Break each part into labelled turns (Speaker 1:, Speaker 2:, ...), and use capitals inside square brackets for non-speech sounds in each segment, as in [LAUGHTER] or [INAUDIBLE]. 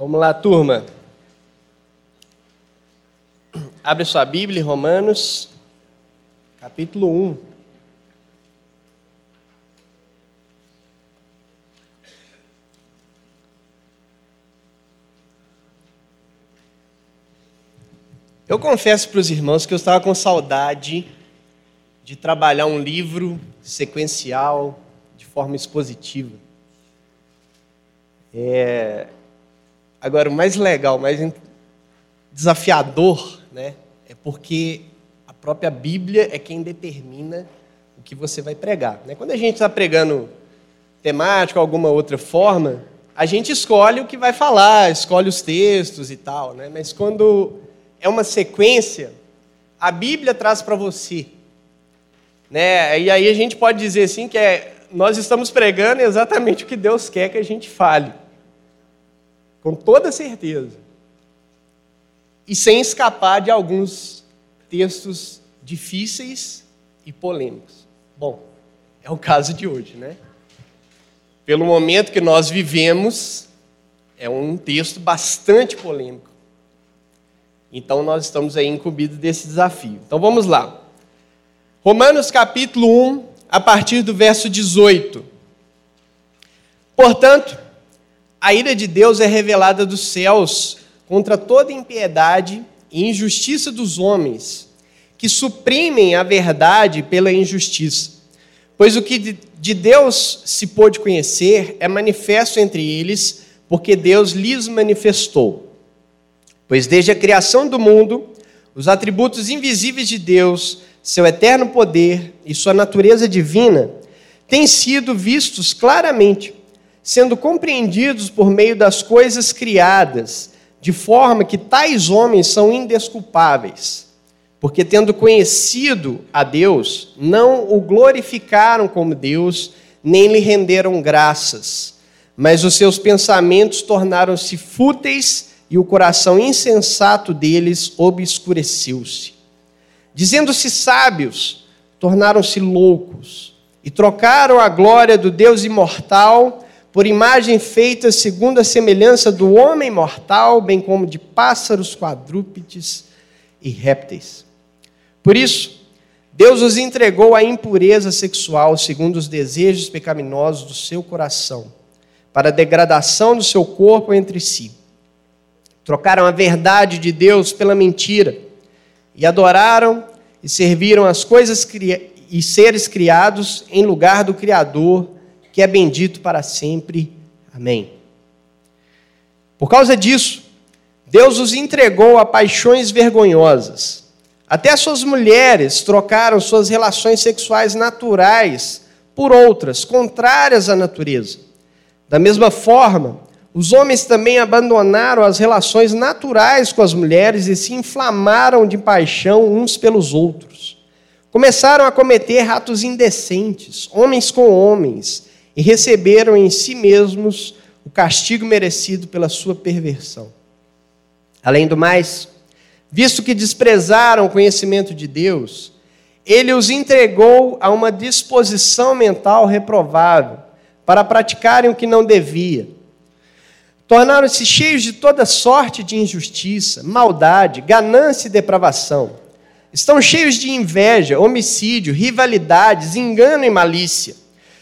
Speaker 1: Vamos lá, turma. Abre sua Bíblia, Romanos, capítulo 1. Eu confesso para os irmãos que eu estava com saudade de trabalhar um livro sequencial, de forma expositiva. É, Agora, o mais legal, o mais desafiador, né, é porque a própria Bíblia é quem determina o que você vai pregar. Né? Quando a gente está pregando temático, alguma outra forma, a gente escolhe o que vai falar, escolhe os textos e tal, né? mas quando é uma sequência, a Bíblia traz para você. Né? E aí a gente pode dizer assim que é, nós estamos pregando exatamente o que Deus quer que a gente fale com toda certeza. E sem escapar de alguns textos difíceis e polêmicos. Bom, é o caso de hoje, né? Pelo momento que nós vivemos, é um texto bastante polêmico. Então nós estamos aí incumbidos desse desafio. Então vamos lá. Romanos capítulo 1, a partir do verso 18. Portanto, a ira de Deus é revelada dos céus contra toda impiedade e injustiça dos homens, que suprimem a verdade pela injustiça. Pois o que de Deus se pôde conhecer é manifesto entre eles, porque Deus lhes manifestou. Pois desde a criação do mundo, os atributos invisíveis de Deus, seu eterno poder e sua natureza divina, têm sido vistos claramente sendo compreendidos por meio das coisas criadas, de forma que tais homens são indesculpáveis, porque tendo conhecido a Deus, não o glorificaram como Deus, nem lhe renderam graças, mas os seus pensamentos tornaram-se fúteis e o coração insensato deles obscureceu-se. Dizendo-se sábios, tornaram-se loucos e trocaram a glória do Deus imortal por imagem feita segundo a semelhança do homem mortal, bem como de pássaros, quadrúpedes e répteis. Por isso, Deus os entregou à impureza sexual, segundo os desejos pecaminosos do seu coração, para a degradação do seu corpo entre si. Trocaram a verdade de Deus pela mentira, e adoraram e serviram as coisas e seres criados em lugar do Criador que é bendito para sempre. Amém. Por causa disso, Deus os entregou a paixões vergonhosas. Até suas mulheres trocaram suas relações sexuais naturais por outras, contrárias à natureza. Da mesma forma, os homens também abandonaram as relações naturais com as mulheres e se inflamaram de paixão uns pelos outros. Começaram a cometer atos indecentes, homens com homens, e receberam em si mesmos o castigo merecido pela sua perversão. Além do mais, visto que desprezaram o conhecimento de Deus, ele os entregou a uma disposição mental reprovável para praticarem o que não devia. Tornaram-se cheios de toda sorte de injustiça, maldade, ganância e depravação. Estão cheios de inveja, homicídio, rivalidades, engano e malícia.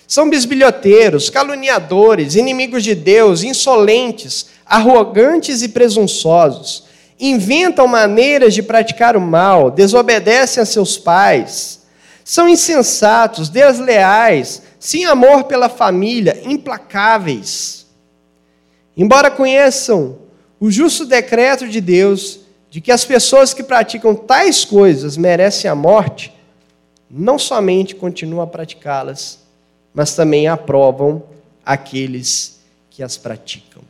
Speaker 1: São bisbilhoteiros, caluniadores, inimigos de Deus, insolentes, arrogantes e presunçosos. Inventam maneiras de praticar o mal, desobedecem a seus pais. São insensatos, desleais, sem amor pela família, implacáveis. Embora conheçam o justo decreto de Deus de que as pessoas que praticam tais coisas merecem a morte, não somente continuam a praticá-las, mas também aprovam aqueles que as praticam.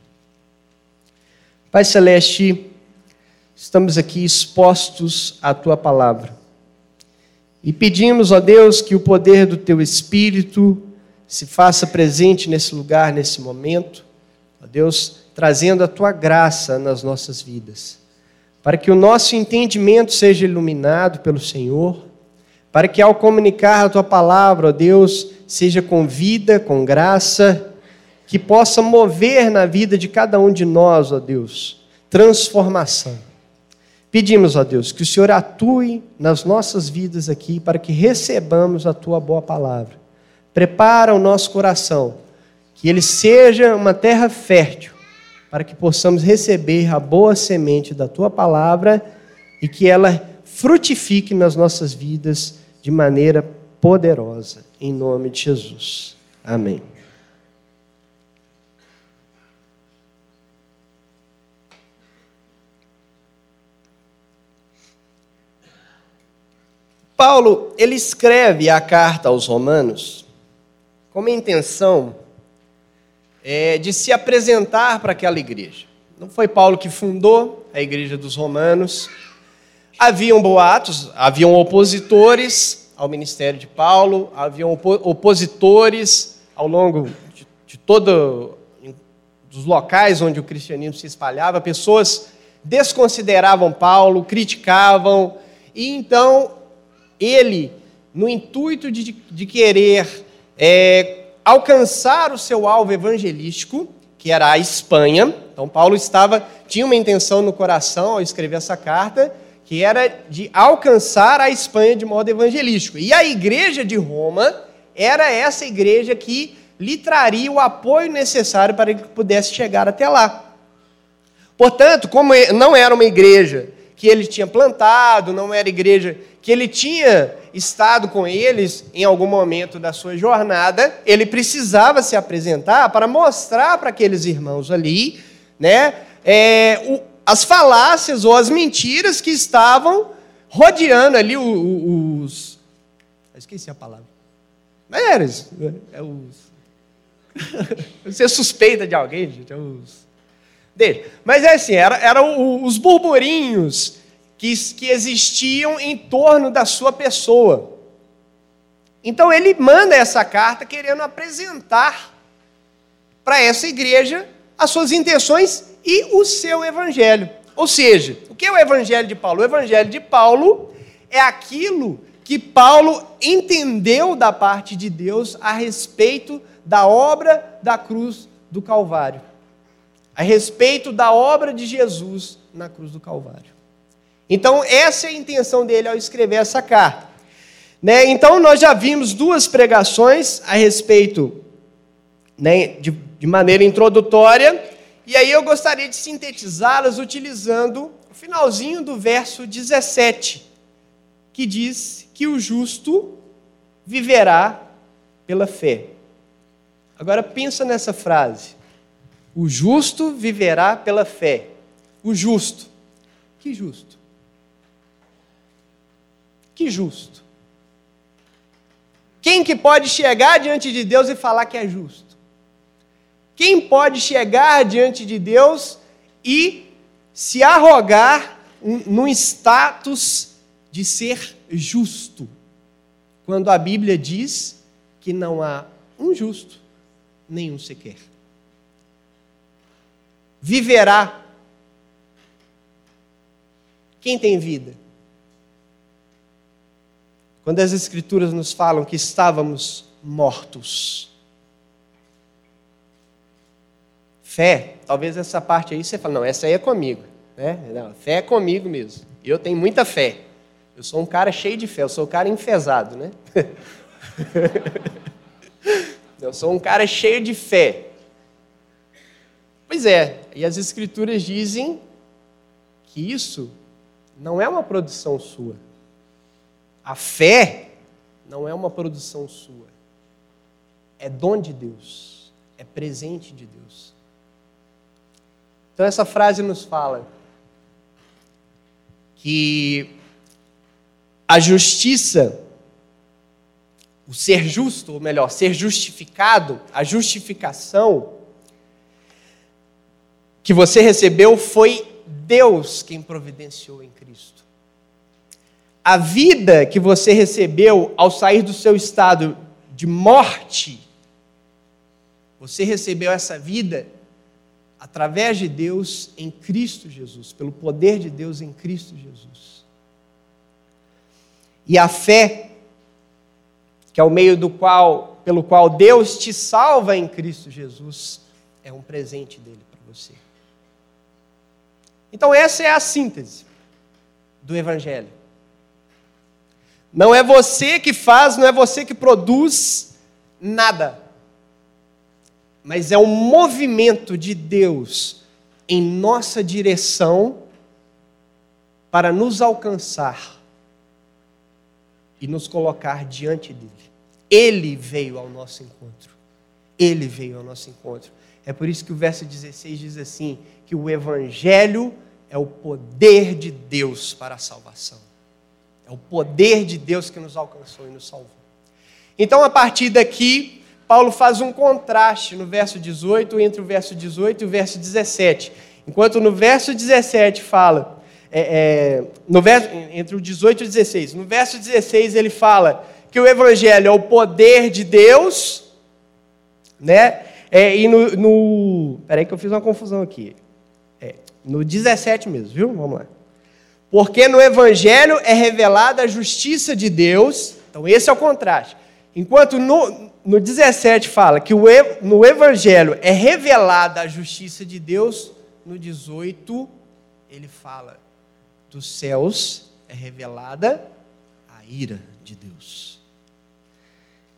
Speaker 1: Pai Celeste, estamos aqui expostos à tua palavra e pedimos, ó Deus, que o poder do teu Espírito se faça presente nesse lugar, nesse momento, ó Deus, trazendo a tua graça nas nossas vidas, para que o nosso entendimento seja iluminado pelo Senhor, para que ao comunicar a tua palavra, ó Deus, seja com vida, com graça, que possa mover na vida de cada um de nós, ó Deus, transformação. Pedimos, ó Deus, que o Senhor atue nas nossas vidas aqui para que recebamos a tua boa palavra. Prepara o nosso coração, que ele seja uma terra fértil, para que possamos receber a boa semente da tua palavra e que ela frutifique nas nossas vidas de maneira poderosa, em nome de Jesus. Amém. Paulo, ele escreve a carta aos Romanos com a intenção é, de se apresentar para aquela igreja. Não foi Paulo que fundou a igreja dos Romanos. Haviam boatos, haviam opositores ao ministério de Paulo, haviam opositores ao longo de, de todo dos locais onde o cristianismo se espalhava, pessoas desconsideravam Paulo, criticavam, e então ele, no intuito de, de querer é, alcançar o seu alvo evangelístico, que era a Espanha, então Paulo estava tinha uma intenção no coração ao escrever essa carta, que era de alcançar a Espanha de modo evangelístico. E a igreja de Roma era essa igreja que lhe traria o apoio necessário para que pudesse chegar até lá. Portanto, como não era uma igreja que ele tinha plantado, não era igreja que ele tinha estado com eles em algum momento da sua jornada, ele precisava se apresentar para mostrar para aqueles irmãos ali, né, é, o, as falácias ou as mentiras que estavam rodeando ali os. os esqueci a palavra. Mas era isso. É os. [LAUGHS] Você suspeita de alguém, gente? É os dele. Mas é assim, eram era os burburinhos que, que existiam em torno da sua pessoa. Então ele manda essa carta querendo apresentar para essa igreja as suas intenções e o seu evangelho. Ou seja, o que é o evangelho de Paulo? O evangelho de Paulo é aquilo que Paulo entendeu da parte de Deus a respeito da obra da cruz do Calvário a respeito da obra de Jesus na cruz do Calvário. Então, essa é a intenção dele ao escrever essa carta. Né? Então, nós já vimos duas pregações a respeito, né, de, de maneira introdutória, e aí eu gostaria de sintetizá-las utilizando o finalzinho do verso 17, que diz que o justo viverá pela fé. Agora pensa nessa frase. O justo viverá pela fé. O justo. Que justo? Que justo? Quem que pode chegar diante de Deus e falar que é justo? Quem pode chegar diante de Deus e se arrogar num status de ser justo? Quando a Bíblia diz que não há um justo, nenhum sequer viverá. Quem tem vida? Quando as Escrituras nos falam que estávamos mortos. Fé, talvez essa parte aí você fala, não, essa aí é comigo. Né? Não, fé é comigo mesmo. Eu tenho muita fé. Eu sou um cara cheio de fé, eu sou um cara enfesado, né? [LAUGHS] eu sou um cara cheio de fé. Pois é, e as Escrituras dizem que isso não é uma produção sua. A fé não é uma produção sua. É dom de Deus, é presente de Deus. Então, essa frase nos fala que a justiça, o ser justo, ou melhor, ser justificado, a justificação, que você recebeu foi Deus quem providenciou em Cristo. A vida que você recebeu ao sair do seu estado de morte, você recebeu essa vida através de Deus em Cristo Jesus, pelo poder de Deus em Cristo Jesus. E a fé, que é o meio do qual pelo qual Deus te salva em Cristo Jesus, é um presente dele para você. Então, essa é a síntese do Evangelho. Não é você que faz, não é você que produz nada. Mas é um movimento de Deus em nossa direção para nos alcançar e nos colocar diante dele. Ele veio ao nosso encontro. Ele veio ao nosso encontro. É por isso que o verso 16 diz assim: que o Evangelho é o poder de Deus para a salvação. É o poder de Deus que nos alcançou e nos salvou. Então, a partir daqui, Paulo faz um contraste no verso 18 entre o verso 18 e o verso 17. Enquanto no verso 17 fala, é, é, no verso, entre o 18 e o 16, no verso 16 ele fala que o Evangelho é o poder de Deus, né? É, e no, no. Peraí, que eu fiz uma confusão aqui. É, no 17 mesmo, viu? Vamos lá. Porque no Evangelho é revelada a justiça de Deus. Então, esse é o contraste. Enquanto no, no 17 fala que o, no Evangelho é revelada a justiça de Deus, no 18 ele fala dos céus é revelada a ira de Deus.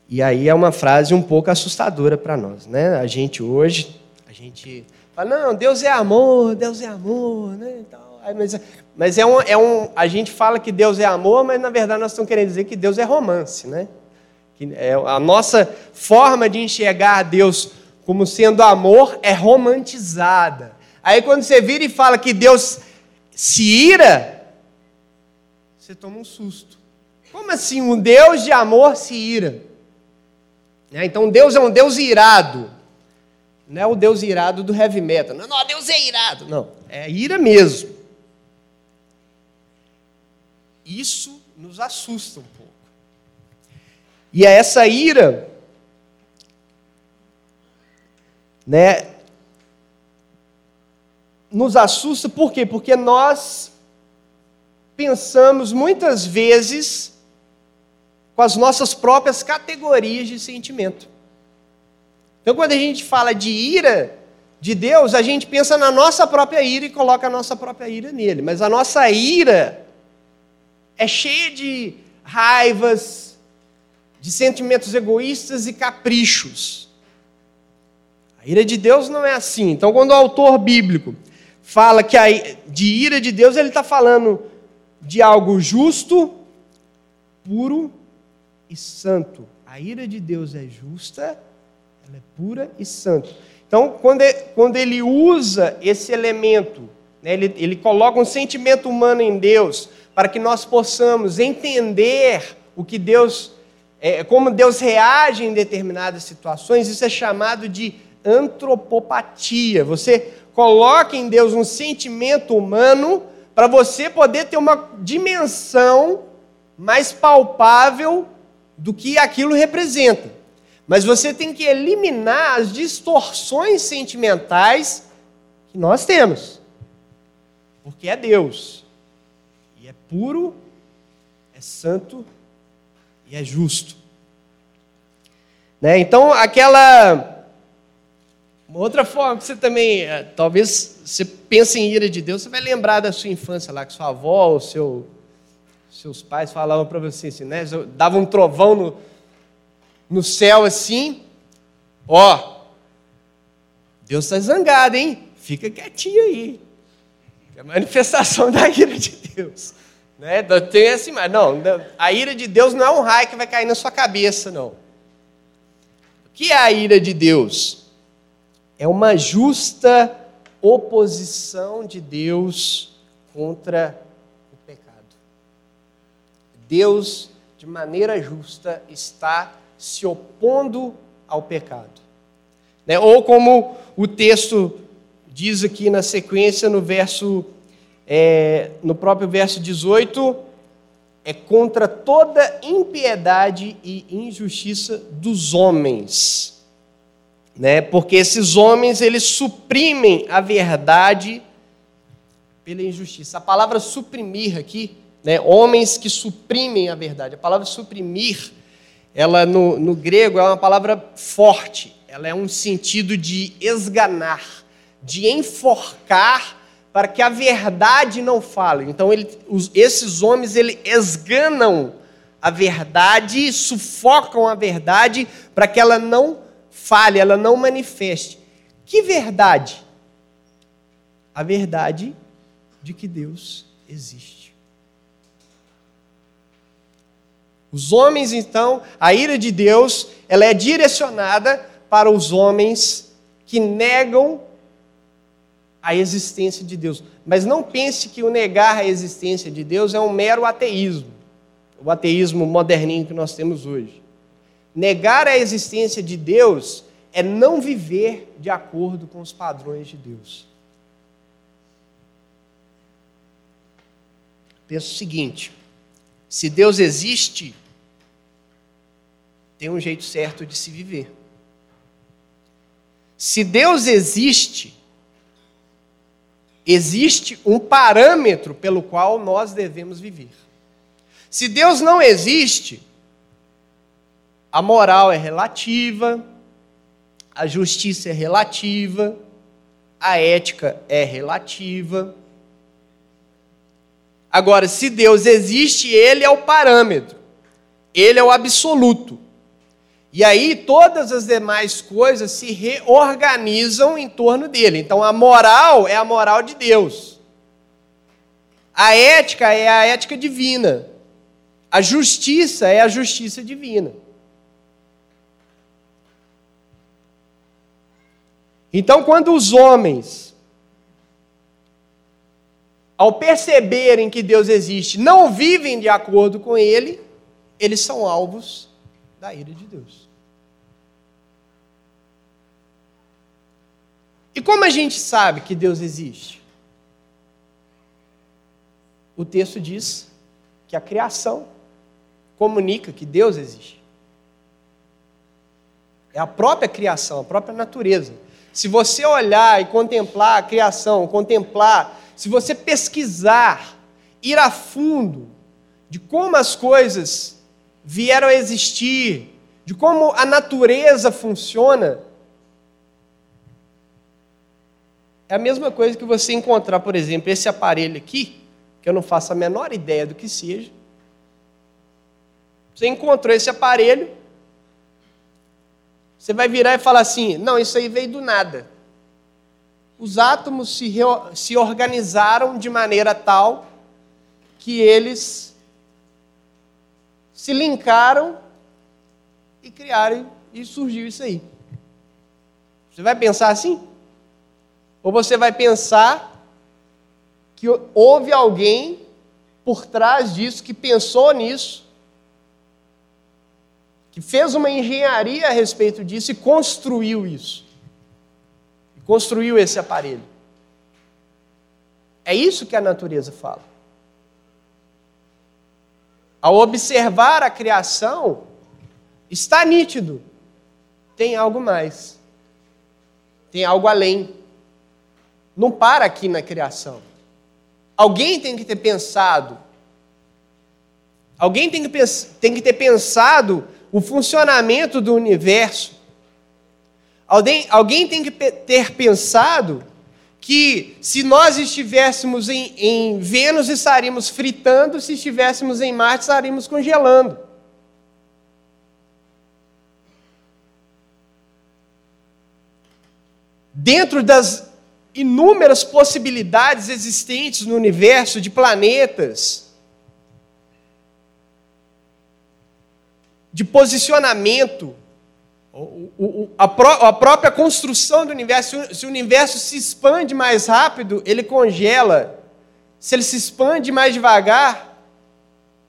Speaker 1: E aí é uma frase um pouco assustadora para nós, né? A gente hoje, a gente fala, não, Deus é amor, Deus é amor, né? Então, mas, mas é, um, é um, a gente fala que Deus é amor, mas na verdade nós estamos querendo dizer que Deus é romance, né? Que é, a nossa forma de enxergar Deus como sendo amor é romantizada. Aí quando você vira e fala que Deus se ira, você toma um susto. Como assim um Deus de amor se ira? Né? Então Deus é um Deus irado. Não é o Deus irado do heavy metal. Não, não, Deus é irado. Não, é ira mesmo. Isso nos assusta um pouco. E é essa ira, né, nos assusta por quê? Porque nós pensamos muitas vezes com as nossas próprias categorias de sentimento. Então, quando a gente fala de ira de Deus, a gente pensa na nossa própria ira e coloca a nossa própria ira nele. Mas a nossa ira é cheia de raivas, de sentimentos egoístas e caprichos. A ira de Deus não é assim. Então, quando o autor bíblico fala que a, de ira de Deus, ele está falando de algo justo, puro e santo. A ira de Deus é justa, ela é pura e santa. Então, quando ele, quando ele usa esse elemento, né, ele, ele coloca um sentimento humano em Deus, para que nós possamos entender o que Deus, é, como Deus reage em determinadas situações, isso é chamado de antropopatia. Você coloca em Deus um sentimento humano para você poder ter uma dimensão mais palpável do que aquilo representa. Mas você tem que eliminar as distorções sentimentais que nós temos. Porque é Deus. E é puro, é santo e é justo. Né? Então, aquela uma outra forma que você também, é, talvez você pense em ira de Deus, você vai lembrar da sua infância lá, que sua avó ou seu, seus pais falavam para você assim, né? Dava um trovão no, no céu assim, ó, Deus está zangado, hein? Fica quietinho aí. É a manifestação [LAUGHS] da ira de Deus. Né? Tem assim, mas não, a ira de Deus não é um raio que vai cair na sua cabeça, não. O que é a ira de Deus? é uma justa oposição de Deus contra o pecado. Deus, de maneira justa, está se opondo ao pecado. Né? Ou como o texto diz aqui na sequência, no verso, é, no próprio verso 18, é contra toda impiedade e injustiça dos homens né? Porque esses homens eles suprimem a verdade pela injustiça. A palavra suprimir aqui, né? Homens que suprimem a verdade. A palavra suprimir ela no, no grego é uma palavra forte. Ela é um sentido de esganar, de enforcar para que a verdade não fale. Então, ele, os, esses homens ele esganam a verdade, sufocam a verdade para que ela não fale, ela não manifeste. Que verdade? A verdade de que Deus existe. Os homens, então, a ira de Deus, ela é direcionada para os homens que negam a existência de Deus. Mas não pense que o negar a existência de Deus é um mero ateísmo, o ateísmo moderninho que nós temos hoje. Negar a existência de Deus é não viver de acordo com os padrões de Deus. Pensa o seguinte: se Deus existe, tem um jeito certo de se viver. Se Deus existe, existe um parâmetro pelo qual nós devemos viver. Se Deus não existe, a moral é relativa, a justiça é relativa, a ética é relativa. Agora, se Deus existe, ele é o parâmetro, ele é o absoluto. E aí todas as demais coisas se reorganizam em torno dele. Então a moral é a moral de Deus. A ética é a ética divina. A justiça é a justiça divina. Então, quando os homens, ao perceberem que Deus existe, não vivem de acordo com ele, eles são alvos da ira de Deus. E como a gente sabe que Deus existe? O texto diz que a criação comunica que Deus existe. É a própria criação, a própria natureza. Se você olhar e contemplar a criação, contemplar, se você pesquisar, ir a fundo de como as coisas vieram a existir, de como a natureza funciona, é a mesma coisa que você encontrar, por exemplo, esse aparelho aqui, que eu não faço a menor ideia do que seja. Você encontrou esse aparelho, você vai virar e falar assim: não, isso aí veio do nada. Os átomos se, se organizaram de maneira tal que eles se linkaram e criaram e surgiu isso aí. Você vai pensar assim? Ou você vai pensar que houve alguém por trás disso, que pensou nisso, que fez uma engenharia a respeito disso e construiu isso. Construiu esse aparelho. É isso que a natureza fala. Ao observar a criação, está nítido. Tem algo mais. Tem algo além. Não para aqui na criação. Alguém tem que ter pensado. Alguém tem que, tem que ter pensado o funcionamento do universo. Alguém, alguém tem que ter pensado que se nós estivéssemos em, em Vênus estaríamos fritando, se estivéssemos em Marte estaríamos congelando. Dentro das inúmeras possibilidades existentes no universo de planetas, de posicionamento, a, a, própria construção do universo, se o universo se expande mais rápido, ele congela. Se ele se expande mais devagar,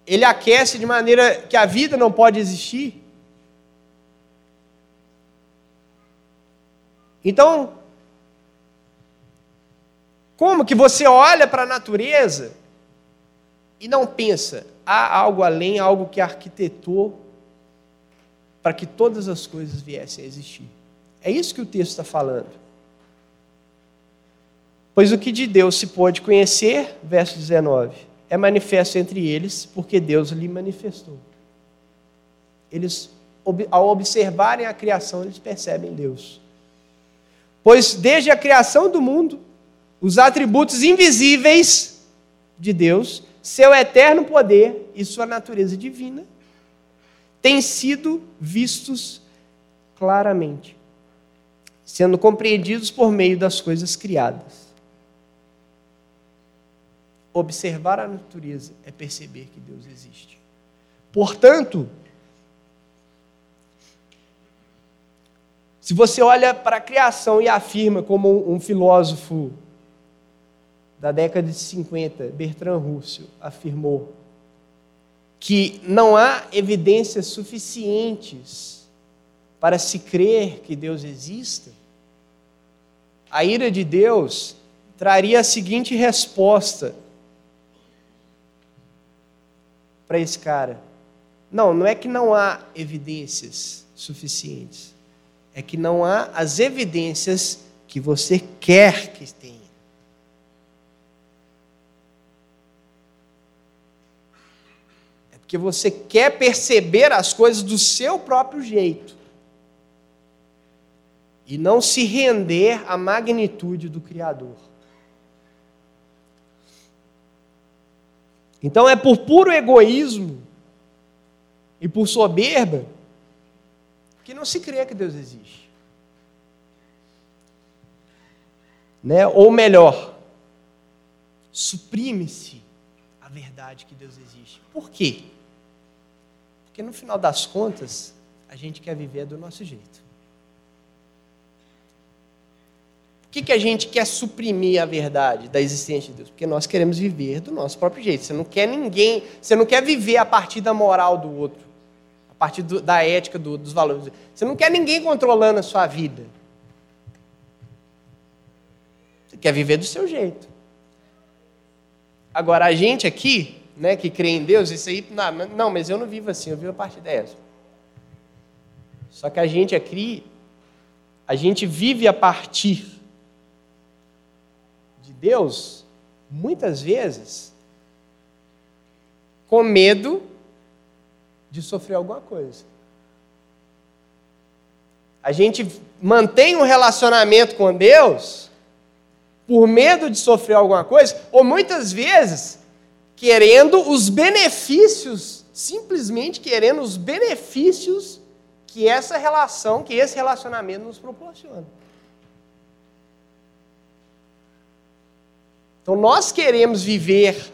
Speaker 1: ele aquece de maneira que a vida não pode existir. Então, como que você olha para a natureza e não pensa, há algo além, algo que arquitetou para que todas as coisas viessem a existir. É isso que o texto está falando. Pois o que de Deus se pode conhecer, verso 19, é manifesto entre eles, porque Deus lhe manifestou. eles, ao observarem a criação, eles percebem Deus. Pois desde a criação do mundo, os atributos invisíveis de Deus, seu eterno poder e sua natureza divina, têm sido vistos claramente, sendo compreendidos por meio das coisas criadas. Observar a natureza é perceber que Deus existe. Portanto, Se você olha para a criação e afirma, como um filósofo da década de 50, Bertrand Russell, afirmou, que não há evidências suficientes para se crer que Deus exista, a ira de Deus traria a seguinte resposta para esse cara: não, não é que não há evidências suficientes é que não há as evidências que você quer que tenha. É porque você quer perceber as coisas do seu próprio jeito e não se render à magnitude do Criador. Então é por puro egoísmo e por soberba que não se crê que Deus existe. Né? Ou melhor, suprime-se a verdade que Deus existe. Por quê? Porque no final das contas, a gente quer viver do nosso jeito. Por que, que a gente quer suprimir a verdade da existência de Deus? Porque nós queremos viver do nosso próprio jeito. Você não quer ninguém, você não quer viver a partir da moral do outro partir do, da ética, do, dos valores. Você não quer ninguém controlando a sua vida. Você quer viver do seu jeito. Agora, a gente aqui, né, que crê em Deus, isso aí, não, não, mas eu não vivo assim, eu vivo a partir dessa. Só que a gente aqui, a gente vive a partir de Deus, muitas vezes, com medo de sofrer alguma coisa. A gente mantém um relacionamento com Deus por medo de sofrer alguma coisa, ou muitas vezes querendo os benefícios, simplesmente querendo os benefícios que essa relação, que esse relacionamento nos proporciona. Então nós queremos viver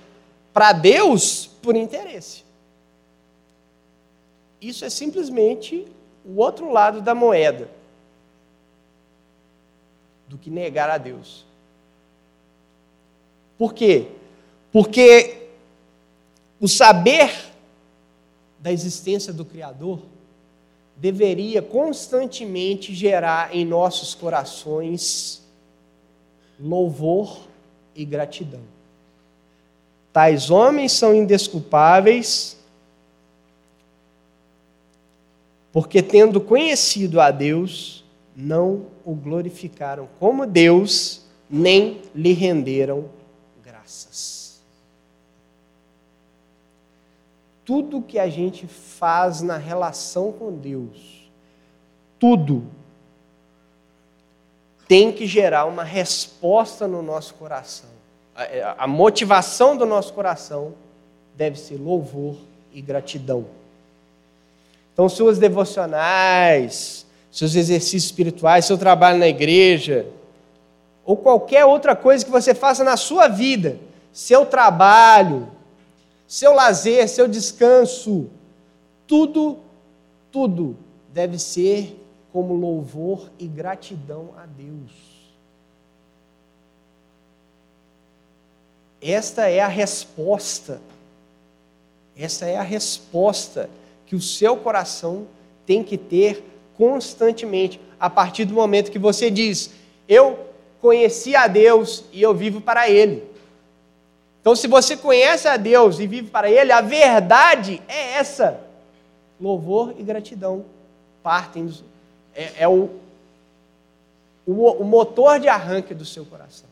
Speaker 1: para Deus por interesse. Isso é simplesmente o outro lado da moeda do que negar a Deus. Por quê? Porque o saber da existência do Criador deveria constantemente gerar em nossos corações louvor e gratidão. Tais homens são indesculpáveis porque tendo conhecido a Deus, não o glorificaram como Deus, nem lhe renderam graças. Tudo que a gente faz na relação com Deus, tudo tem que gerar uma resposta no nosso coração. A, a motivação do nosso coração deve ser louvor e gratidão. Então, suas devocionais, seus exercícios espirituais, seu trabalho na igreja, ou qualquer outra coisa que você faça na sua vida, seu trabalho, seu lazer, seu descanso, tudo, tudo deve ser como louvor e gratidão a Deus. Esta é a resposta. Esta é a resposta que o seu coração tem que ter constantemente, a partir do momento que você diz: Eu conheci a Deus e eu vivo para Ele. Então, se você conhece a Deus e vive para Ele, a verdade é essa: louvor e gratidão partem, é, é o, o, o motor de arranque do seu coração.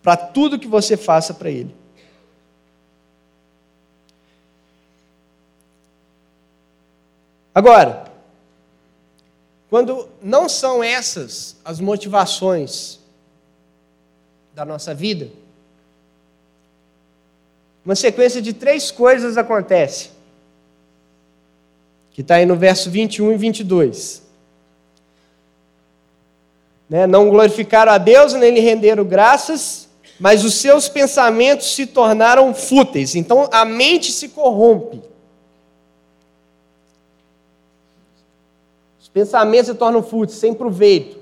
Speaker 1: Para tudo que você faça para Ele. Agora, quando não são essas as motivações da nossa vida, uma sequência de três coisas acontece. Que está aí no verso 21 e 22. Né? Não glorificaram a Deus, nem lhe renderam graças, mas os seus pensamentos se tornaram fúteis. Então a mente se corrompe. Os pensamentos se tornam fúteis, sem proveito.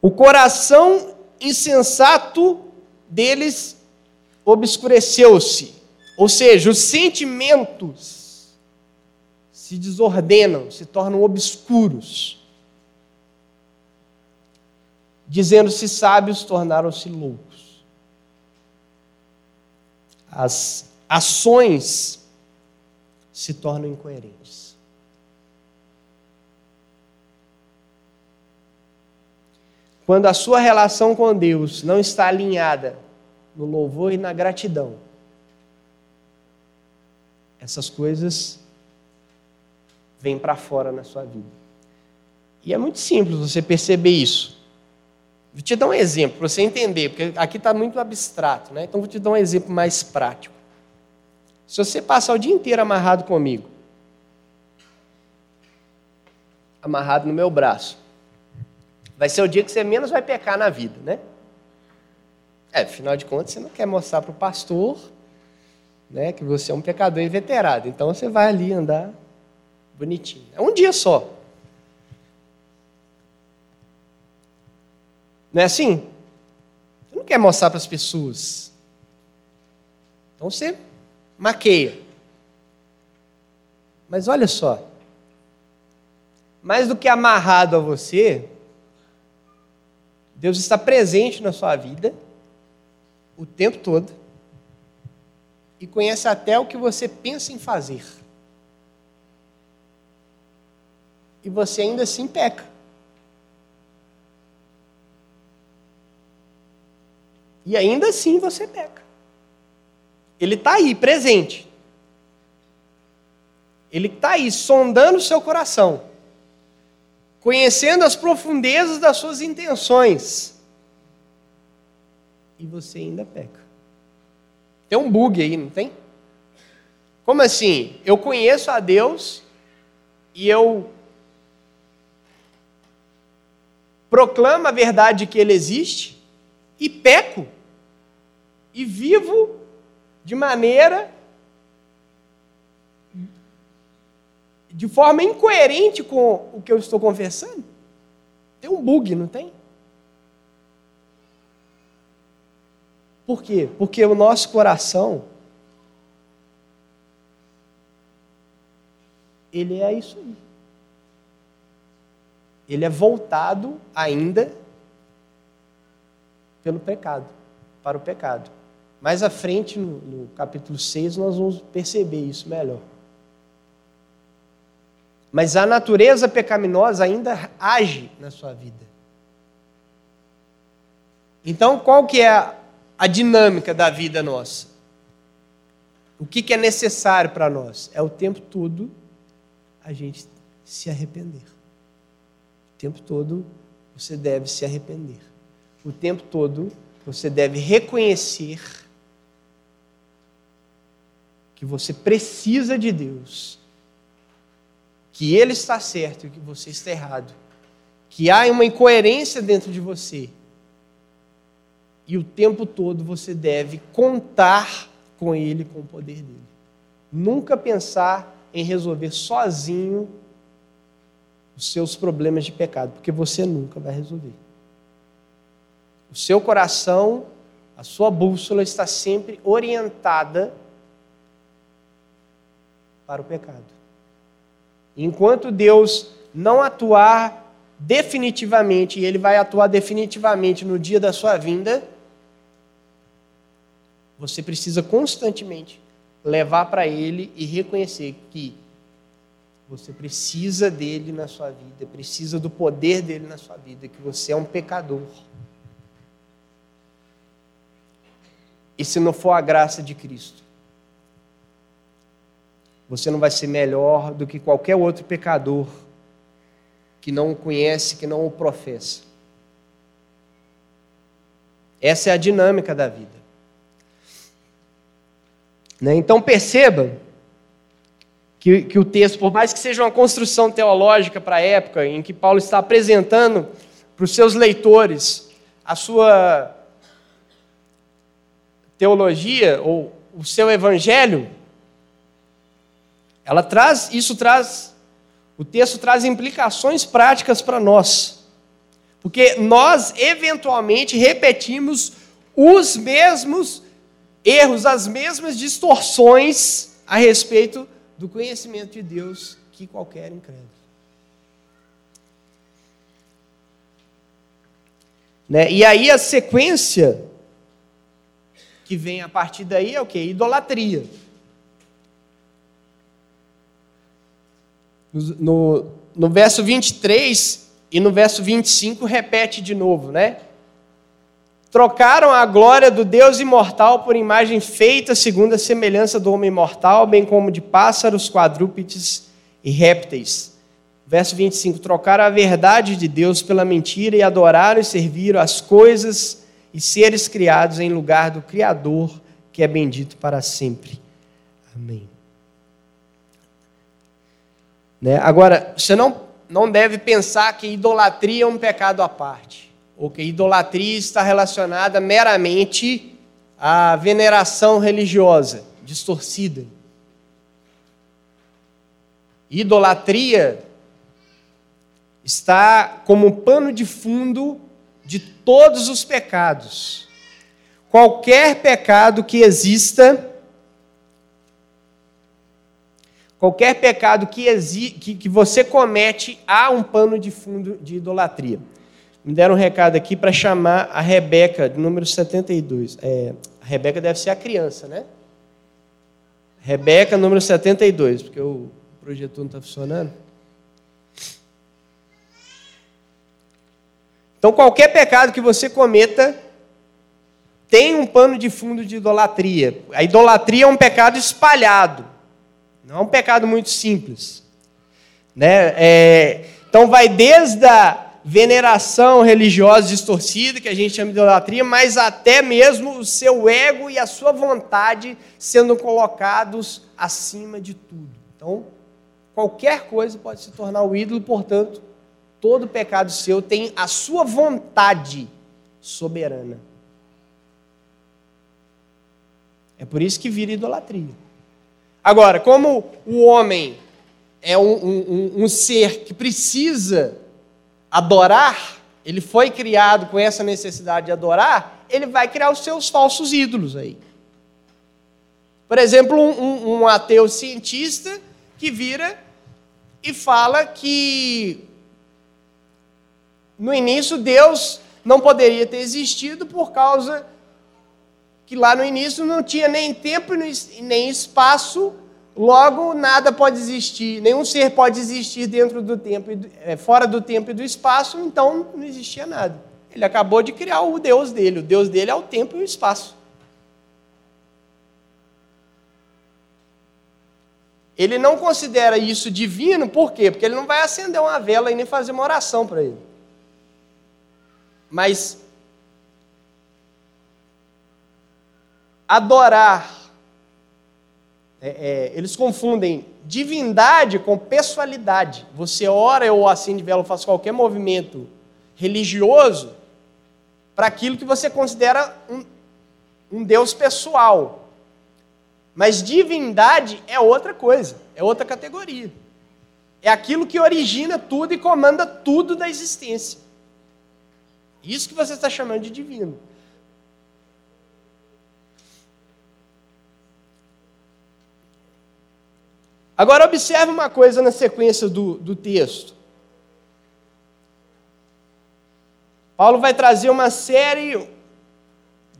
Speaker 1: O coração insensato deles obscureceu-se. Ou seja, os sentimentos se desordenam, se tornam obscuros. Dizendo-se sábios, tornaram-se loucos. As ações se tornam incoerentes. Quando a sua relação com Deus não está alinhada no louvor e na gratidão, essas coisas vêm para fora na sua vida. E é muito simples você perceber isso. Vou te dar um exemplo para você entender, porque aqui está muito abstrato, né? Então vou te dar um exemplo mais prático. Se você passar o dia inteiro amarrado comigo, amarrado no meu braço, vai ser o dia que você menos vai pecar na vida, né? É, afinal de contas, você não quer mostrar para o pastor né, que você é um pecador inveterado. Então você vai ali andar bonitinho. É um dia só. Não é assim? Você não quer mostrar para as pessoas. Então você maqueia. Mas olha só. Mais do que amarrado a você, Deus está presente na sua vida o tempo todo e conhece até o que você pensa em fazer. E você ainda assim peca. E ainda assim você peca. Ele está aí, presente. Ele está aí, sondando o seu coração conhecendo as profundezas das suas intenções. E você ainda peca. Tem um bug aí, não tem? Como assim? Eu conheço a Deus e eu proclamo a verdade que Ele existe e peco e vivo de maneira de forma incoerente com o que eu estou confessando? Tem um bug, não tem? Por quê? Porque o nosso coração ele é isso aí. Ele é voltado ainda pelo pecado, para o pecado. Mais à frente, no, no capítulo 6, nós vamos perceber isso melhor. Mas a natureza pecaminosa ainda age na sua vida. Então, qual que é a, dinâmica da vida nossa? O que, que é necessário para nós? É o tempo todo a gente se arrepender. O tempo todo você deve se arrepender. O tempo todo você deve reconhecer que você precisa de Deus que ele está certo e que você está errado, que há uma incoerência dentro de você. E o tempo todo você deve contar com ele, com o poder dele. Nunca pensar em resolver sozinho os seus problemas de pecado, porque você nunca vai resolver. O seu coração, a sua bússola está sempre orientada para o pecado. Enquanto Deus não atuar definitivamente, e Ele vai atuar definitivamente no dia da sua vinda, você precisa constantemente levar para Ele e reconhecer que você precisa dele na sua vida, precisa do poder dele na sua vida, que você é um pecador. E se não for a graça de Cristo, você não vai ser melhor do que qualquer outro pecador que não o conhece, que não o professa. Essa é a dinâmica da vida. Né? Então perceba que, que o texto, por mais que seja uma construção teológica para a época, em que Paulo está apresentando para os seus leitores a sua teologia ou o seu evangelho, ela traz, isso traz, o texto traz implicações práticas para nós. Porque nós eventualmente repetimos os mesmos erros, as mesmas distorções a respeito do conhecimento de Deus que qualquer incrédulo. Né? E aí a sequência que vem a partir daí é o que? Idolatria. No, no verso 23 e no verso 25 repete de novo, né? Trocaram a glória do Deus imortal por imagem feita segundo a semelhança do homem mortal, bem como de pássaros, quadrúpedes e répteis. Verso 25: Trocaram a verdade de Deus pela mentira e adoraram e serviram as coisas e seres criados em lugar do Criador, que é bendito para sempre. Amém. Né? Agora, você não, não deve pensar que idolatria é um pecado à parte, ou que idolatria está relacionada meramente à veneração religiosa, distorcida. Idolatria está como pano de fundo de todos os pecados. Qualquer pecado que exista, qualquer pecado que, exi, que, que você comete, há um pano de fundo de idolatria. Me deram um recado aqui para chamar a Rebeca, número 72. É, a Rebeca deve ser a criança, né? Rebeca, número 72, porque o projetor não está funcionando. Então, qualquer pecado que você cometa tem um pano de fundo de idolatria. A idolatria é um pecado espalhado, não é um pecado muito simples. Né? É, então, vai desde a veneração religiosa distorcida, que a gente chama de idolatria, mas até mesmo o seu ego e a sua vontade sendo colocados acima de tudo. Então, qualquer coisa pode se tornar o ídolo, portanto, todo pecado seu tem a sua vontade soberana. É por isso que vira idolatria. Agora, como o homem é um, um, um, ser que precisa adorar, ele foi criado com essa necessidade de adorar, ele vai criar os seus falsos ídolos aí. Por exemplo, um, um ateu cientista que vira e fala que no início, Deus não poderia ter existido por causa que lá no início não tinha nem tempo nem espaço, logo nada pode existir, nenhum ser pode existir dentro do tempo, é, fora do tempo e do espaço, então não existia nada. Ele acabou de criar o Deus dele, o Deus dele é o tempo e o espaço. Ele não considera isso divino, por quê? Porque ele não vai acender uma vela e nem fazer uma oração para ele. Mas adorar, é, é, eles confundem divindade com pessoalidade. Você ora ou acende vela ou faz qualquer movimento religioso para aquilo que você considera um, um Deus pessoal. Mas divindade é outra coisa, é outra categoria. É aquilo que origina tudo e comanda tudo da existência. Isso que você está chamando de divino. Agora, observe uma coisa na sequência do, do texto. Paulo vai trazer uma série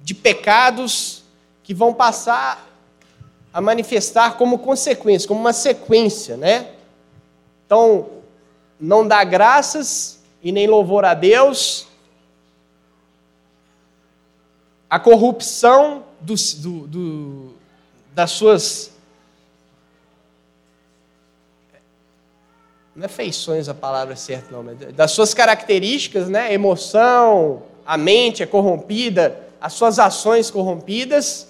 Speaker 1: de pecados que vão passar a manifestar como consequência, como uma sequência, né? Então, não dá graças e nem louvor a Deus, a corrupção do, do, das suas não é feições a palavra certa, não, mas das suas características, né? Emoção, a mente é corrompida, as suas ações corrompidas,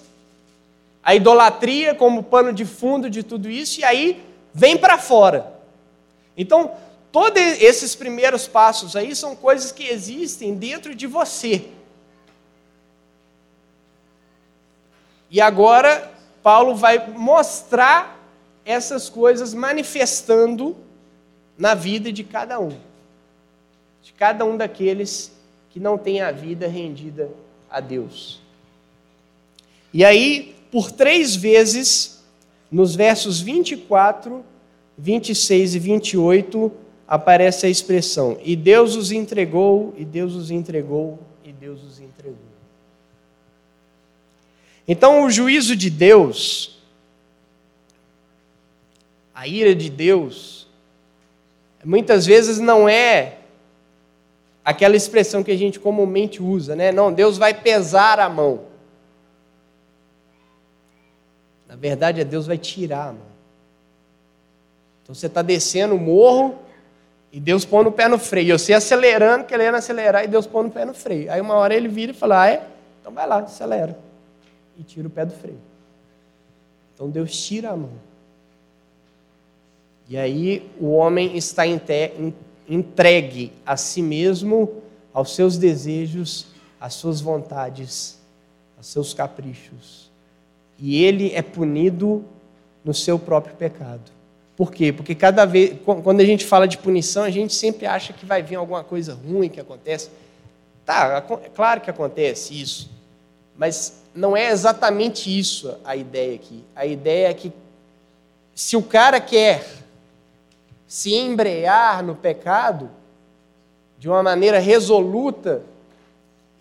Speaker 1: a idolatria como pano de fundo de tudo isso, e aí vem para fora. Então, todos esses primeiros passos aí são coisas que existem dentro de você. E agora, Paulo vai mostrar essas coisas manifestando na vida de cada um, de cada um daqueles que não tem a vida rendida a Deus. E aí, por três vezes, nos versos 24, 26 e 28, aparece a expressão: E Deus os entregou, e Deus os entregou, e Deus os entregou. Então, o juízo de Deus, a ira de Deus, muitas vezes não é aquela expressão que a gente comumente usa, né? Não, Deus vai pesar a mão. Na verdade, é Deus vai tirar a mão. Então você está descendo o morro e Deus põe o pé no freio. Você acelerando, querendo acelerar, e Deus põe o pé no freio. Aí uma hora ele vira e fala: Ah, é? Então vai lá, acelera. E tira o pé do freio. Então Deus tira a mão. E aí o homem está entregue a si mesmo, aos seus desejos, às suas vontades, aos seus caprichos. E ele é punido no seu próprio pecado. Por quê? Porque cada vez, quando a gente fala de punição, a gente sempre acha que vai vir alguma coisa ruim que acontece. Tá, é claro que acontece isso, mas não é exatamente isso a ideia aqui. A ideia é que se o cara quer se embrear no pecado de uma maneira resoluta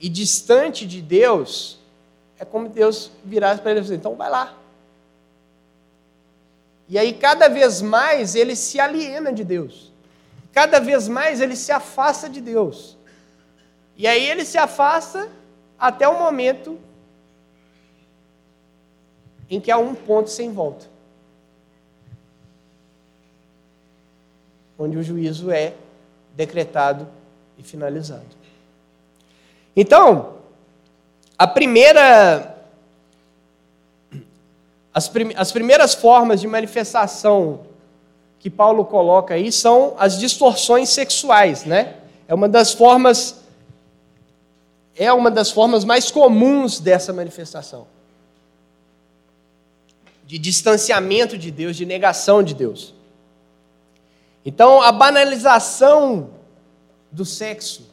Speaker 1: e distante de Deus, é como Deus virasse para ele e dizer: então vai lá. E aí, cada vez mais, ele se aliena de Deus. Cada vez mais, ele se afasta de Deus. E aí, ele se afasta até o momento em que há um ponto sem volta. Onde o juízo é decretado e finalizado. Então, a primeira. As, prim, as primeiras formas de manifestação que Paulo coloca aí são as distorções sexuais, né? É uma das formas é uma das formas mais comuns dessa manifestação. De distanciamento de Deus, de negação de Deus. Então, a banalização do sexo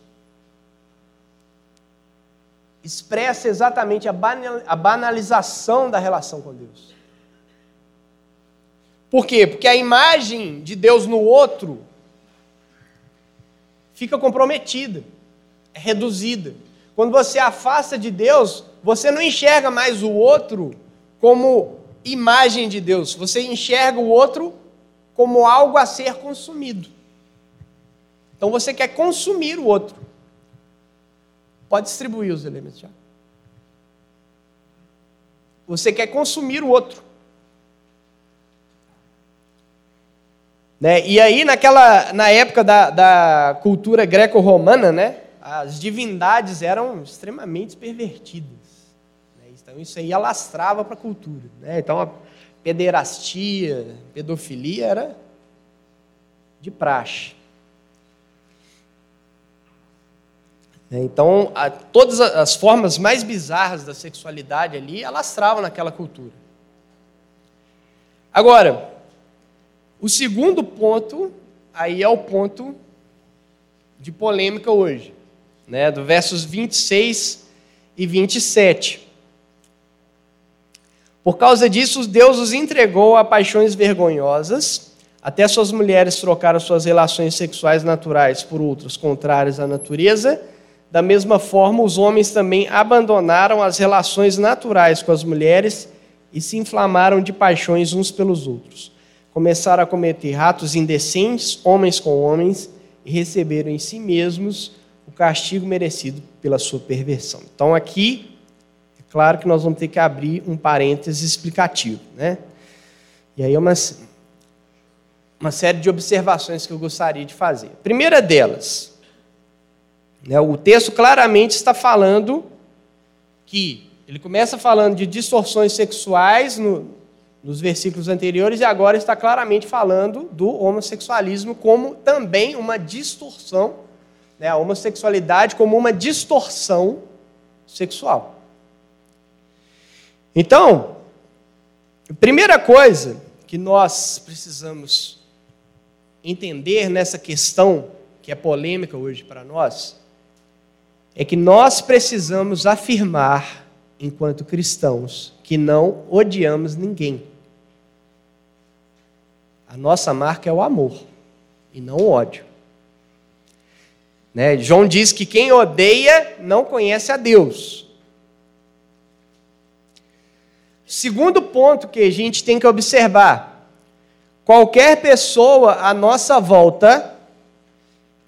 Speaker 1: expressa exatamente a banalização da relação com Deus. Por quê? Porque a imagem de Deus no outro fica comprometida, é reduzida. Quando você afasta de Deus, você não enxerga mais o outro como imagem de Deus, você enxerga o outro como algo a ser consumido. Então você quer consumir o outro. Pode distribuir os elementos já. Você quer consumir o outro. Né? E aí, naquela, na época da, da cultura greco-romana, né, as divindades eram extremamente pervertidas. Né? Então, isso aí alastrava para a cultura. Né? Então, pederastia, pedofilia era de praxe. É, então, a, todas as formas mais bizarras da sexualidade ali alastravam naquela cultura. Agora, o segundo ponto, aí é o ponto de polêmica hoje, né, do versos 26 e 27. Por causa disso, Deus os entregou a paixões vergonhosas, até suas mulheres trocaram suas relações sexuais naturais por outras contrárias à natureza. Da mesma forma, os homens também abandonaram as relações naturais com as mulheres e se inflamaram de paixões uns pelos outros. Começaram a cometer atos indecentes, homens com homens, e receberam em si mesmos o castigo merecido pela sua perversão. Então, aqui Claro que nós vamos ter que abrir um parênteses explicativo, né? E aí é uma... uma série de observações que eu gostaria de fazer. primeira delas, né, o texto claramente está falando que ele começa falando de distorções sexuais no, nos versículos anteriores e agora está claramente falando do homossexualismo como também uma distorção, né, a homossexualidade como uma distorção sexual. Então, a primeira coisa que nós precisamos entender nessa questão que é polêmica hoje para nós é que nós precisamos afirmar, enquanto cristãos, que não odiamos ninguém. A nossa marca é o amor e não o ódio. Né? João diz que quem odeia não conhece a Deus. Segundo ponto que a gente tem que observar: qualquer pessoa à nossa volta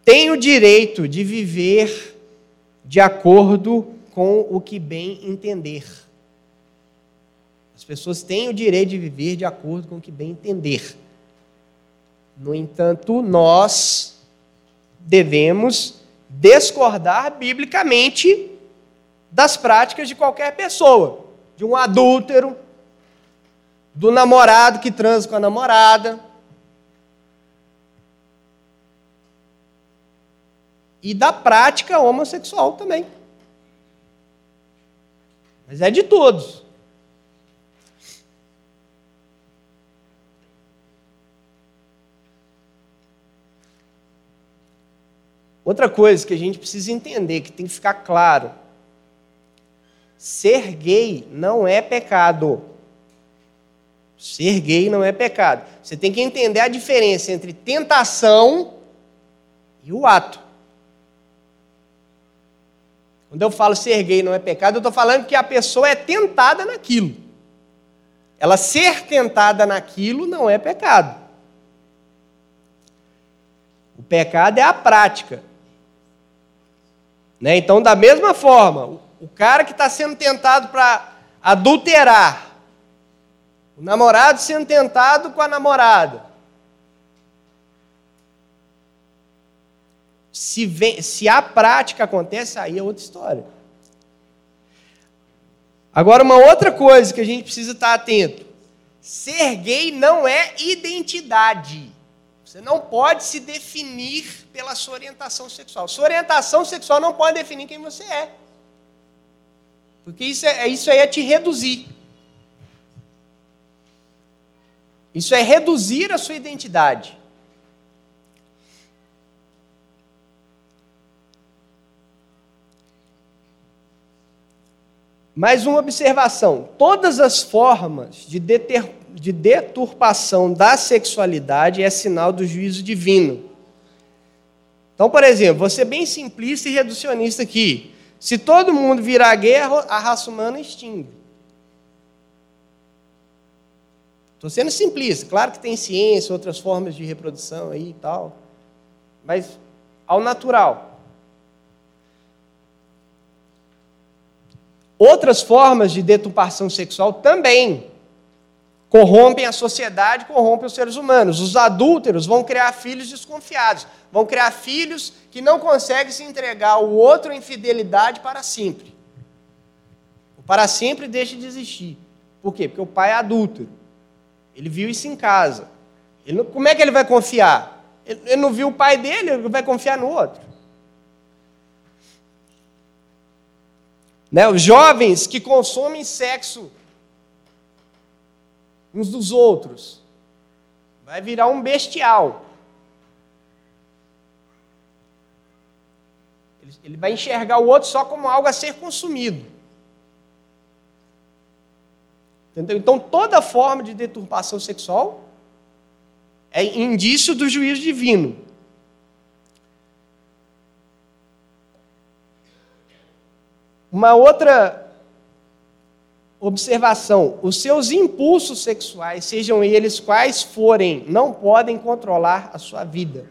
Speaker 1: tem o direito de viver de acordo com o que bem entender. As pessoas têm o direito de viver de acordo com o que bem entender. No entanto, nós devemos discordar biblicamente das práticas de qualquer pessoa, de um adúltero, do namorado que transa com a namorada, e da prática homossexual também. Mas é de todos. Outra coisa que a gente precisa entender, que tem que ficar claro: ser gay não é pecado. Ser gay não é pecado. Você tem que entender a diferença entre tentação e o ato. Quando eu falo ser gay não é pecado, eu estou falando que a pessoa é tentada naquilo. Ela ser tentada naquilo não é pecado. O pecado é a prática. Né? Então, da mesma forma, o cara que está sendo tentado para adulterar, o namorado sendo tentado com a namorada, Se, vem, se a prática acontece, aí é outra história. Agora, uma outra coisa que a gente precisa estar atento: ser gay não é identidade. Você não pode se definir pela sua orientação sexual. Sua orientação sexual não pode definir quem você é. Porque isso, é, isso aí é te reduzir. Isso é reduzir a sua identidade. Mais uma observação: todas as formas de, deter, de deturpação da sexualidade é sinal do juízo divino. Então, por exemplo, vou ser bem simplista e reducionista aqui. Se todo mundo virar guerra, a raça humana extingue. Estou sendo simplista. Claro que tem ciência, outras formas de reprodução aí e tal. Mas ao natural. Outras formas de deturpação sexual também corrompem a sociedade, corrompem os seres humanos. Os adúlteros vão criar filhos desconfiados, vão criar filhos que não conseguem se entregar ao outro em fidelidade para sempre. O para sempre deixa de existir. Por quê? Porque o pai é adúltero. Ele viu isso em casa. Como é que ele vai confiar? Ele, ele não viu o pai dele, ele vai confiar no outro. Né? Os jovens que consomem sexo uns dos outros. Vai virar um bestial. Ele vai enxergar o outro só como algo a ser consumido. Entendeu? Então, toda forma de deturpação sexual é indício do juízo divino. Uma outra observação: os seus impulsos sexuais, sejam eles quais forem, não podem controlar a sua vida.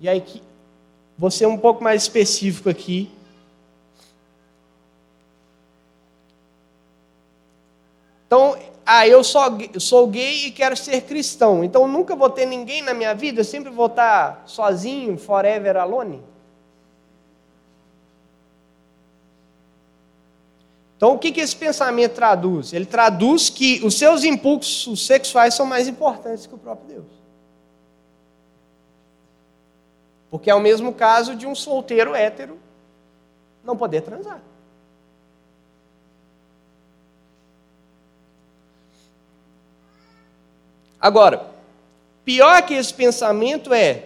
Speaker 1: E aí, vou ser um pouco mais específico aqui. Então, ah, eu sou, sou gay e quero ser cristão, então nunca vou ter ninguém na minha vida, eu sempre vou estar sozinho, forever alone? Então, o que, que esse pensamento traduz? Ele traduz que os seus impulsos sexuais são mais importantes que o próprio Deus. Porque é o mesmo caso de um solteiro hétero não poder transar. Agora, pior que esse pensamento é: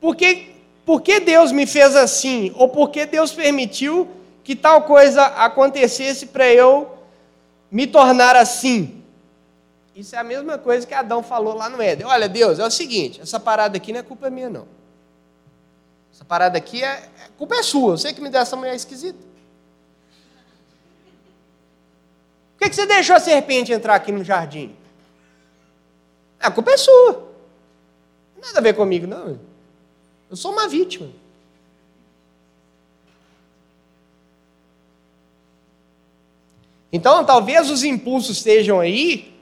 Speaker 1: por que, por que Deus me fez assim? Ou por que Deus permitiu que tal coisa acontecesse para eu me tornar assim? Isso é a mesma coisa que Adão falou lá no Éden. Olha, Deus, é o seguinte: essa parada aqui não é culpa minha, não. Essa parada aqui é. A culpa é sua. Você que me deu essa mulher esquisita. Por que, que você deixou a serpente entrar aqui no jardim? A culpa é sua. Não tem nada a ver comigo, não. Eu sou uma vítima. Então, talvez os impulsos estejam aí,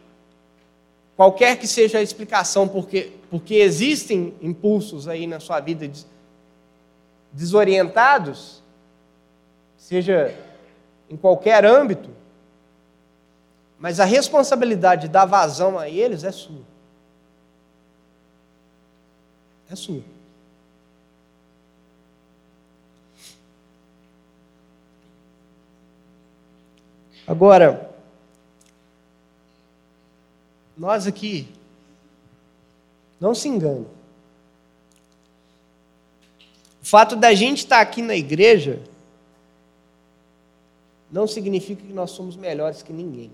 Speaker 1: qualquer que seja a explicação porque, porque existem impulsos aí na sua vida desorientados, seja em qualquer âmbito, mas a responsabilidade de dar vazão a eles é sua é sua. Agora, nós aqui, não se engane. O fato da gente estar aqui na igreja não significa que nós somos melhores que ninguém.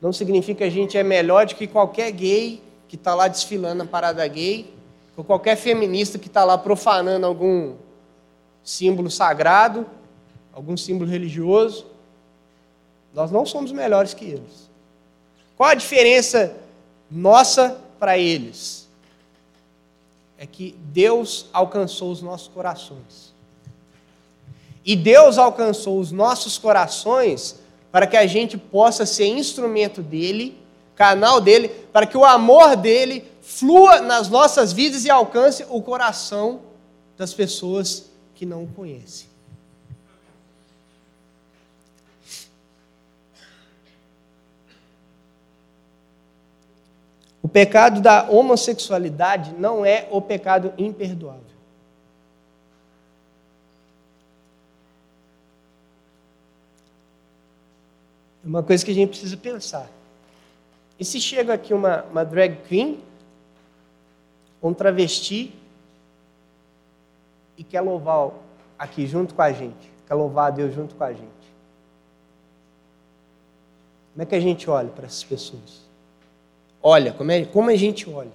Speaker 1: não significa que a gente é melhor do que qualquer gay que está lá desfilando na parada gay, ou qualquer feminista que está lá profanando algum símbolo sagrado, algum símbolo religioso. Nós não somos melhores que eles. Qual a diferença nossa para eles? É que Deus alcançou os nossos corações. E Deus alcançou os nossos corações para que a gente possa ser instrumento dele, canal dele, para que o amor dele flua nas nossas vidas e alcance o coração das pessoas que não o conhecem. O pecado da homossexualidade não é o pecado imperdoável. É uma coisa que a gente precisa pensar. E se chega aqui uma, uma drag queen, um travesti, e quer louvar aqui junto com a gente, quer louvar a Deus junto com a gente? Como é que a gente olha para essas pessoas? Olha, como, é, como a gente olha?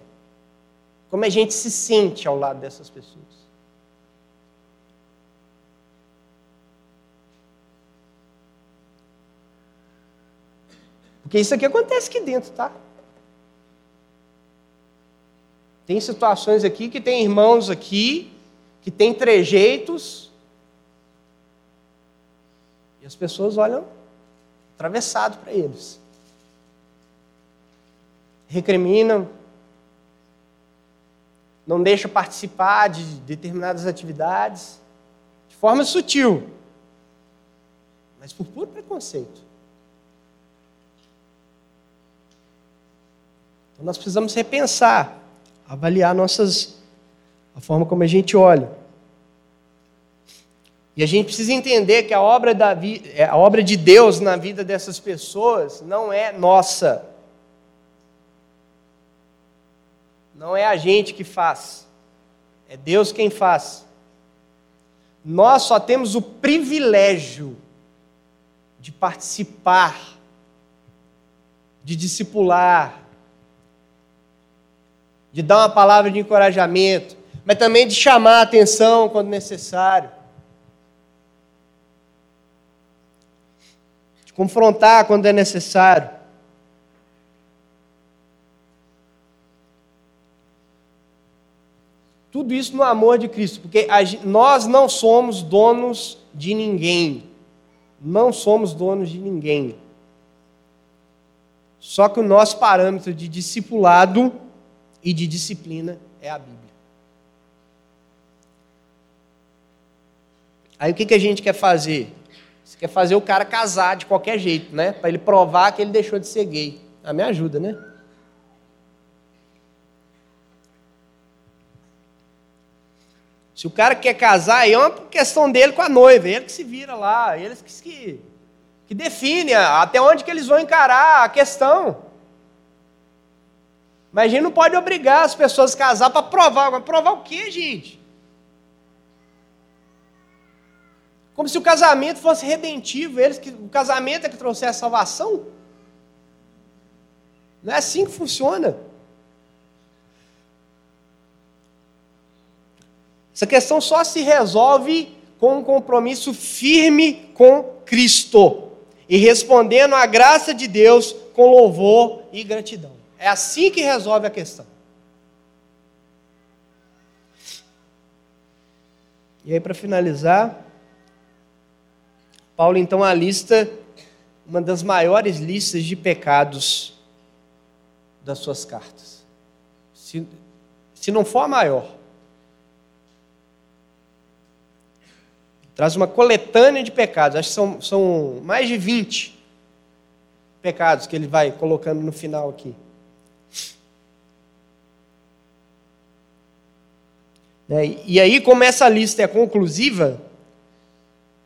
Speaker 1: Como a gente se sente ao lado dessas pessoas? Porque isso aqui acontece aqui dentro, tá? Tem situações aqui que tem irmãos aqui que tem trejeitos e as pessoas olham atravessado para eles. Recriminam, não deixa participar de determinadas atividades de forma sutil, mas por puro preconceito. Então nós precisamos repensar, avaliar nossas a forma como a gente olha. E a gente precisa entender que a obra, da, é, a obra de Deus na vida dessas pessoas não é nossa. Não é a gente que faz. É Deus quem faz. Nós só temos o privilégio de participar, de discipular, de dar uma palavra de encorajamento, mas também de chamar a atenção quando necessário. De confrontar quando é necessário. Tudo isso no amor de Cristo, porque nós não somos donos de ninguém. não somos donos de ninguém. Só que o nosso parâmetro de discipulado e de disciplina é a Bíblia. Aí o que, que a gente quer fazer? Você quer fazer o cara casar de qualquer jeito, né? Para ele provar que ele deixou de ser gay. Ah, me ajuda, né? Se o cara quer casar, é uma questão dele com a noiva, ele que se vira lá, eles que, que, que definem até onde que eles vão encarar a questão. Mas a gente não pode obrigar as pessoas a casar para provar. Mas provar o quê, gente? Como se o casamento fosse redentivo, eles que o casamento é que trouxesse a salvação. Não é assim que funciona. Essa questão só se resolve com um compromisso firme com Cristo e respondendo à graça de Deus com louvor e gratidão. É assim que resolve a questão. E aí, para finalizar, Paulo então alista uma das maiores listas de pecados das suas cartas. Se, se não for a maior. Traz uma coletânea de pecados, acho que são, são mais de 20 pecados que ele vai colocando no final aqui. Né, e aí, como essa lista é conclusiva,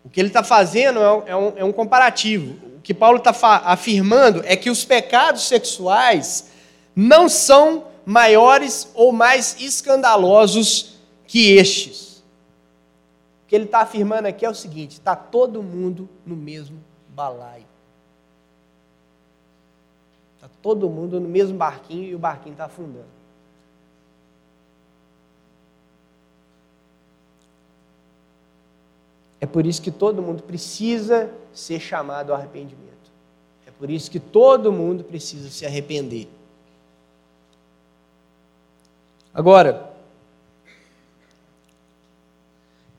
Speaker 1: o que ele está fazendo é um, é, um, é um, comparativo. O que Paulo está afirmando é que os pecados sexuais não são maiores ou mais escandalosos que estes. O que ele está afirmando aqui é o seguinte: está todo mundo no mesmo balaio. Está todo mundo no mesmo barquinho e o barquinho está afundando. É por isso que todo mundo precisa ser chamado ao arrependimento. É por isso que todo mundo precisa se arrepender. Agora,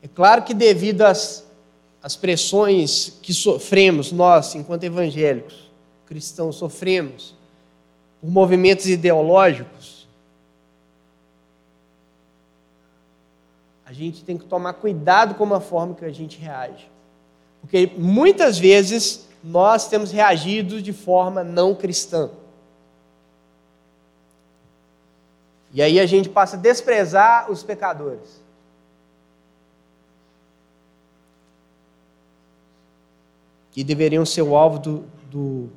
Speaker 1: é claro que devido às, às pressões que sofremos, nós, enquanto evangélicos, cristãos, sofremos por movimentos ideológicos, a gente tem que tomar cuidado com a forma que a gente reage. Porque muitas vezes nós temos reagido de forma não cristã. E aí a gente passa a desprezar os pecadores. Que deveriam ser o alvo do, do,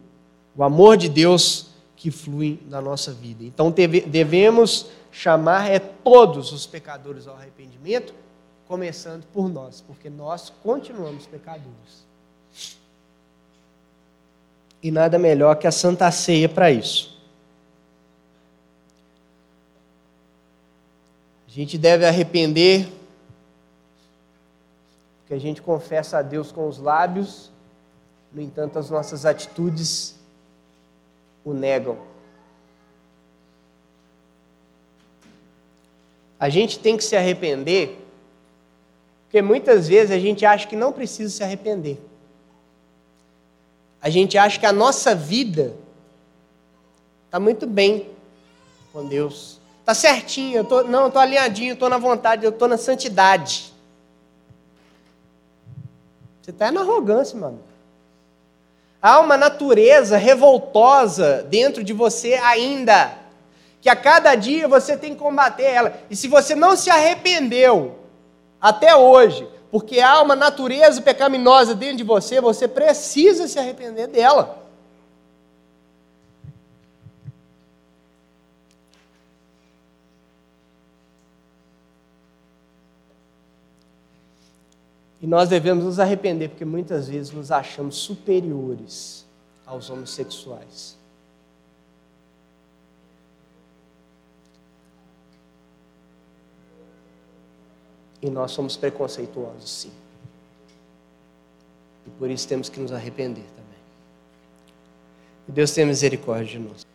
Speaker 1: amor de Deus que flui na nossa vida. Então devemos chamar é todos os pecadores ao arrependimento, começando por nós, porque nós continuamos pecadores. E nada melhor que a Santa Ceia para isso. A gente deve arrepender, porque a gente confessa a Deus com os lábios, no entanto, as nossas atitudes o negam. A gente tem que se arrepender, porque muitas vezes a gente acha que não precisa se arrepender. A gente acha que a nossa vida está muito bem com Deus. Está certinho, eu tô, não, estou alinhadinho, estou na vontade, eu estou na santidade. Você está na arrogância, mano. Há uma natureza revoltosa dentro de você ainda que a cada dia você tem que combater ela. E se você não se arrependeu até hoje, porque há uma natureza pecaminosa dentro de você, você precisa se arrepender dela. E nós devemos nos arrepender, porque muitas vezes nos achamos superiores aos homossexuais. E nós somos preconceituosos, sim. E por isso temos que nos arrepender também. Deus tenha misericórdia de nós.